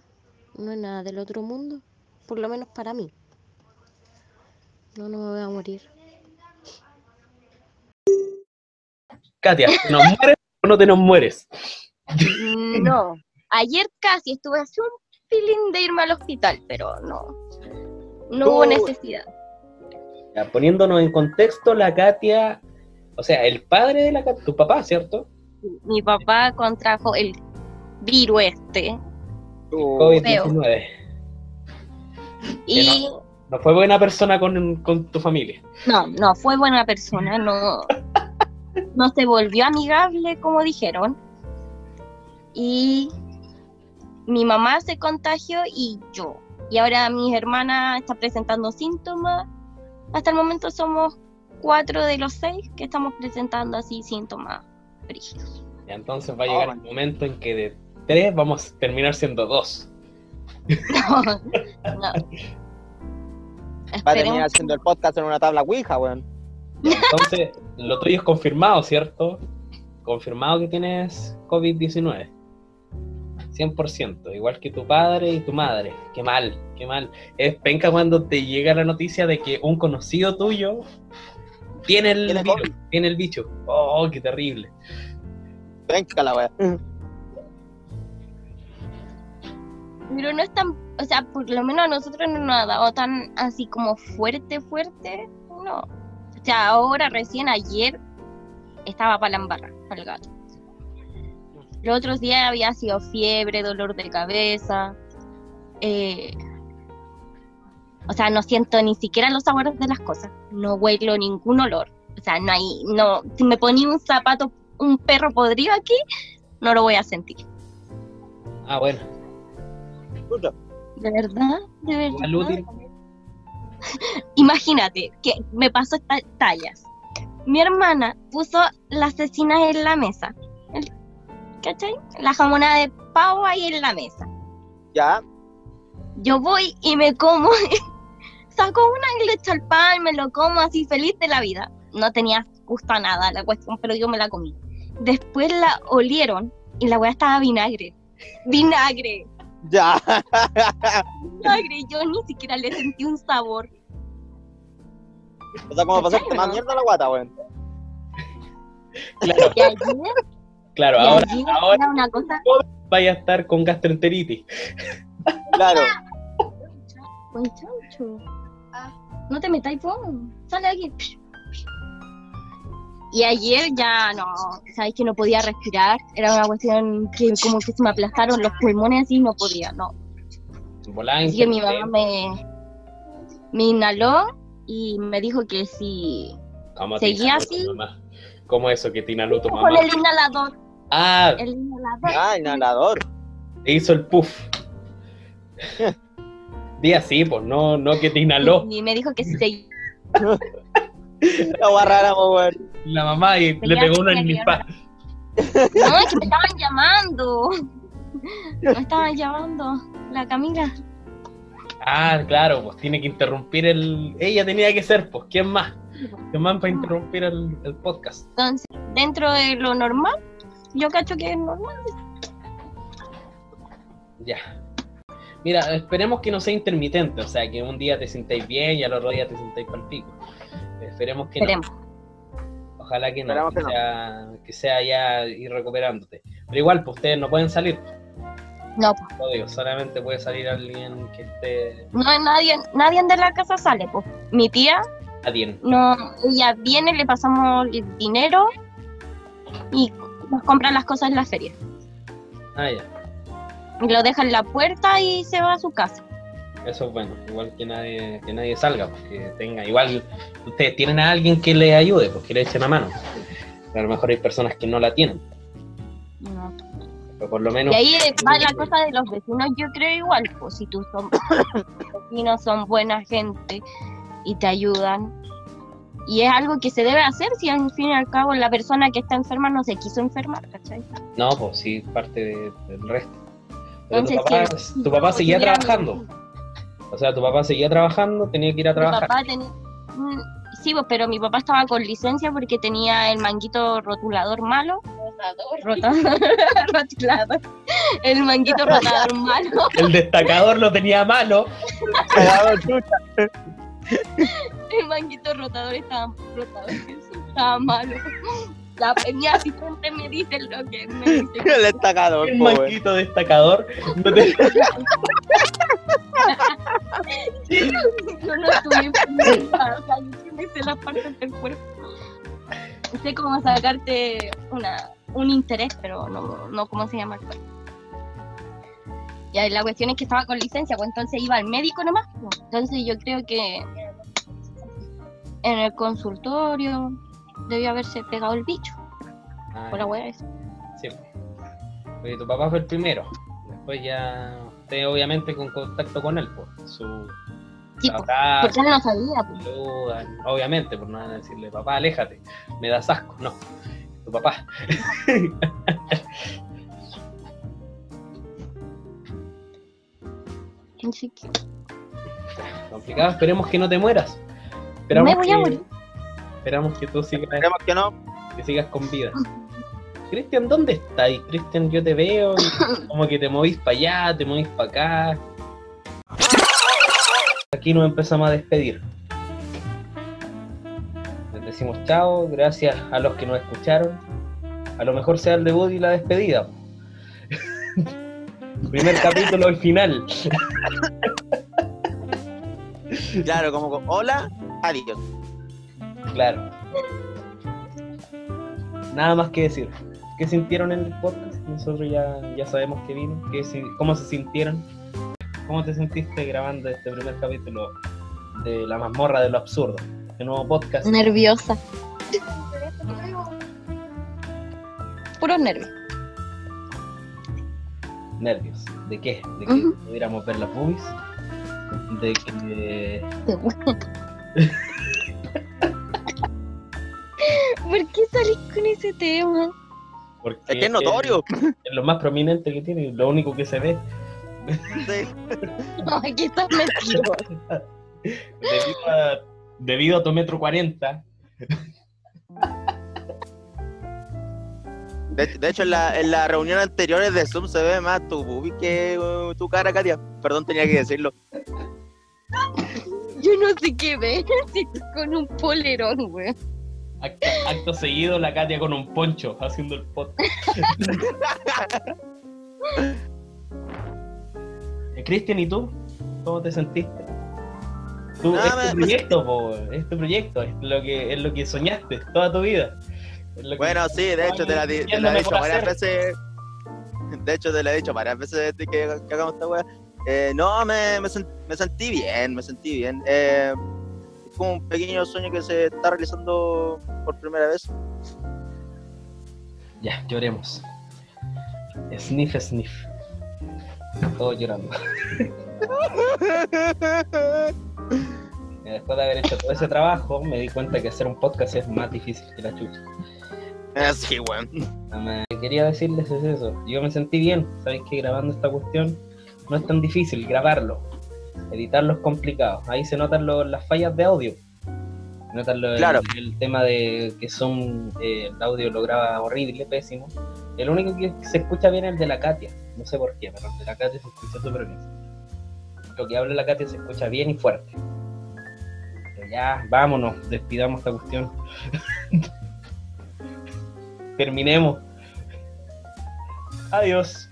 No es nada del otro mundo. Por lo menos para mí. No, no me voy a morir. Katia, ¿te nos mueres o no te nos mueres? No. Ayer casi estuve así un feeling de irme al hospital, pero no. No hubo necesidad. Ya, poniéndonos en contexto, la Katia, o sea, el padre de la Katia, tu papá, ¿cierto? Mi papá contrajo el virus este. tú- COVID-19. Y No fue buena persona con, con tu familia. no, no fue buena persona, no, no se volvió amigable como dijeron. Y mi mamá se contagió y yo. Y ahora mi hermana está presentando síntomas. Hasta el momento somos cuatro de los seis que estamos presentando así síntomas brígidos. Y entonces va a llegar Oh, el momento en que de tres vamos a terminar siendo dos. No, no. Va a terminar haciendo el podcast en una tabla Ouija, weón. Entonces, lo tuyo es confirmado, ¿cierto? Confirmado que tienes COVID-19. 100%, igual que tu padre y tu madre. Qué mal, qué mal. Es penca cuando te llega la noticia de que un conocido tuyo tiene el, Tiene virus, tiene el bicho. Oh, qué terrible. Venga la weá. Pero no es tan, o sea, por lo menos a nosotros no nos ha dado tan así como fuerte, fuerte, no. O sea, ahora recién ayer estaba para la embarra, el gato. Los otros días había sido fiebre, dolor de cabeza. eh, o sea, no siento ni siquiera los sabores de las cosas. No huelo ningún olor. O sea, no hay, no, si me ponía un zapato, un perro podrido aquí, no lo voy a sentir. Ah, bueno. ¿De verdad? ¿De verdad? Imagínate que me pasó estas tallas. Mi hermana puso las cecinas en la mesa. ¿Cachai? La jamonada de pavo ahí en la mesa. Ya. Yo voy y me como, saco una y le echo al pan, me lo como así feliz de la vida. No tenía gusto a nada la cuestión, pero yo me la comí. Después la olieron y la weá estaba vinagre. Vinagre, Ya. vinagre. Yo ni siquiera le sentí un sabor. O sea, como ¿Cachai, pasarte más mierda la guata, weón. Claro, Y ayer, claro, y ahora, ahora era una cosa vaya a estar con gastroenteritis. Claro. Buen chancho. No te metáis. Sale aquí. Y ayer ya no, sabéis que no podía respirar. Era una cuestión que como que se me aplastaron los pulmones así, no podía, no. Volá, Así que mi mamá me, me inhaló y me dijo que si ¿Cómo te seguía así. mamá? ¿Cómo eso que te inhaló tu con mamá? el inhalador, Ah, el inhalador, Ah, inhalador. te hizo el puff. Di así, pues, no, no que te inhaló Y me dijo que si se La weón. la mamá y le pegó una en mi pa. No, es que me estaban llamando. Me estaban llamando. La Camila. Ah, claro, pues tiene que interrumpir el. Ella tenía que ser, pues, ¿quién más? ¿Quién más para interrumpir el, el podcast? Entonces, dentro de lo normal, yo cacho que es normal. Ya. Mira, esperemos que no sea intermitente, o sea, que un día te sintáis bien y al otro día te sintáis pal pico. Esperemos que Esperemos. no. Ojalá que no, que, que no. sea, que sea ya ir recuperándote. Pero igual, pues ustedes no pueden salir, No, pues, lo digo, solamente puede salir alguien que esté no hay nadie, nadie de la casa sale, pues. Mi tía, a bien. no, ella viene, le pasamos el dinero y nos compran las cosas en la feria. Ah, ya. Lo deja en la puerta y se va a su casa. Eso es bueno, igual que nadie, que nadie salga, porque tenga, igual ustedes tienen a alguien que le ayude, pues que le echen la mano. A lo mejor hay personas que no la tienen, No. pero por lo menos Y ahí va la cosa de los vecinos, yo creo igual, pues si tus son, vecinos son buena gente y te ayudan. Y es algo que se debe hacer si al fin y al cabo la persona que está enferma no se quiso enfermar, ¿cachai? no, pues sí, parte de- del resto. Pero tu Entonces, papá, tu papá seguía trabajando, o sea, tu papá seguía trabajando, tenía que ir a Mi trabajar. papá tenía... Mm, Sí, pues, pero mi papá estaba con licencia porque tenía el manguito rotulador malo. Rotador. rotulador. El manguito rotador malo. El destacador lo tenía malo. El manguito rotador estaba, rotador, estaba malo. La, mi asistente me dice lo que me dice. El destacador, El manquito destacador. no te- Yo no estuve preparada, o sea, yo me sé las partes del cuerpo. Sé cómo sacarte una, un interés, pero no, no cómo se llama el cuerpo. Ya, la cuestión es que estaba con licencia, pues entonces iba al médico nomás. pues. Entonces yo creo que en el consultorio debió haberse pegado el bicho. Ah, Por la wea esa. Sí. Oye, tu papá fue el primero. Después ya usted obviamente con contacto con él, por su Sí, abrazo, porque él no sabía. pues. obviamente, por no van a decirle, papá, aléjate, me das asco. No, tu papá. Complicado, esperemos que no te mueras. Esperamos me voy a que- morir. Esperamos que tú sigas, Esperemos que no. que sigas con vida. Cristian, ¿dónde estáis? Cristian, yo te veo y como que te movís para allá, te movís para acá. Aquí nos empezamos a despedir. Les decimos chao, gracias a los que nos escucharon. A lo mejor sea el debut y la despedida. Primer capítulo y final. Claro, como con hola, adiós. Claro. Nada más que decir. ¿Qué sintieron en el podcast? Nosotros ya, ya sabemos que vino. ¿Qué ¿Cómo se sintieron? ¿Cómo te sentiste grabando este primer capítulo de La mazmorra de lo absurdo? Este nuevo podcast. Nerviosa. Puros nervios. Nervios. ¿De qué? ¿De que Ujú. pudiéramos ver las boobies? De que... ¿Por qué salís con ese tema? Porque Es que es notorio. Es lo más prominente que tiene, lo único que se ve. Sí. Aquí estás metido. Debido a, debido a tu metro 40. De, de hecho, en la, en las reuniones anteriores de Zoom se ve más tu boobie que uh, tu cara, Katia. Perdón, tenía que decirlo. Yo no sé qué ver con un polerón, güey. Acto, acto seguido, la Katia con un poncho haciendo el podcast. Eh, Cristian, ¿y tú? ¿Cómo te sentiste? Tú, Ah, es me- tu proyecto, po, es tu proyecto, es lo que, es lo que soñaste toda tu vida. Bueno, sí, de hecho, te la, di- te la he dicho varias hacer. veces. De hecho, te la he dicho varias veces de que, que hagamos esta wea. Eh, no, me, me, sen- me sentí bien, me sentí bien. Eh, es como un pequeño sueño que se está realizando por primera vez. Ya, lloremos. Sniff, sniff. Todos llorando. Después de haber hecho todo ese trabajo, me di cuenta que hacer un podcast es más difícil que la chucha. Así, weón. Nada más quería decirles es eso. Yo me sentí bien. Sabéis que grabando esta cuestión no es tan difícil grabarlo. Editarlo es complicado. Ahí se notan lo- las fallas de audio. Se notan lo- Claro. el, el tema de que son eh, el audio lo graba horrible, pésimo. El único que se escucha bien es el de la Katia. No sé por qué, pero el de la Katia se escucha súper bien. Lo que habla la Katia se escucha bien y fuerte. Pero ya, vámonos, despidamos esta cuestión. Terminemos. Adiós.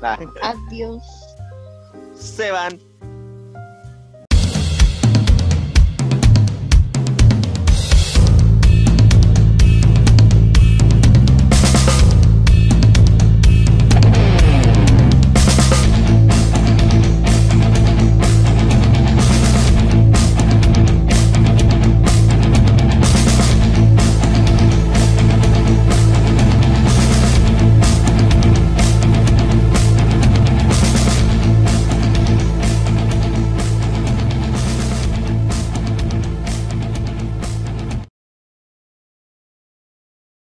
Nah, Adiós. Se van.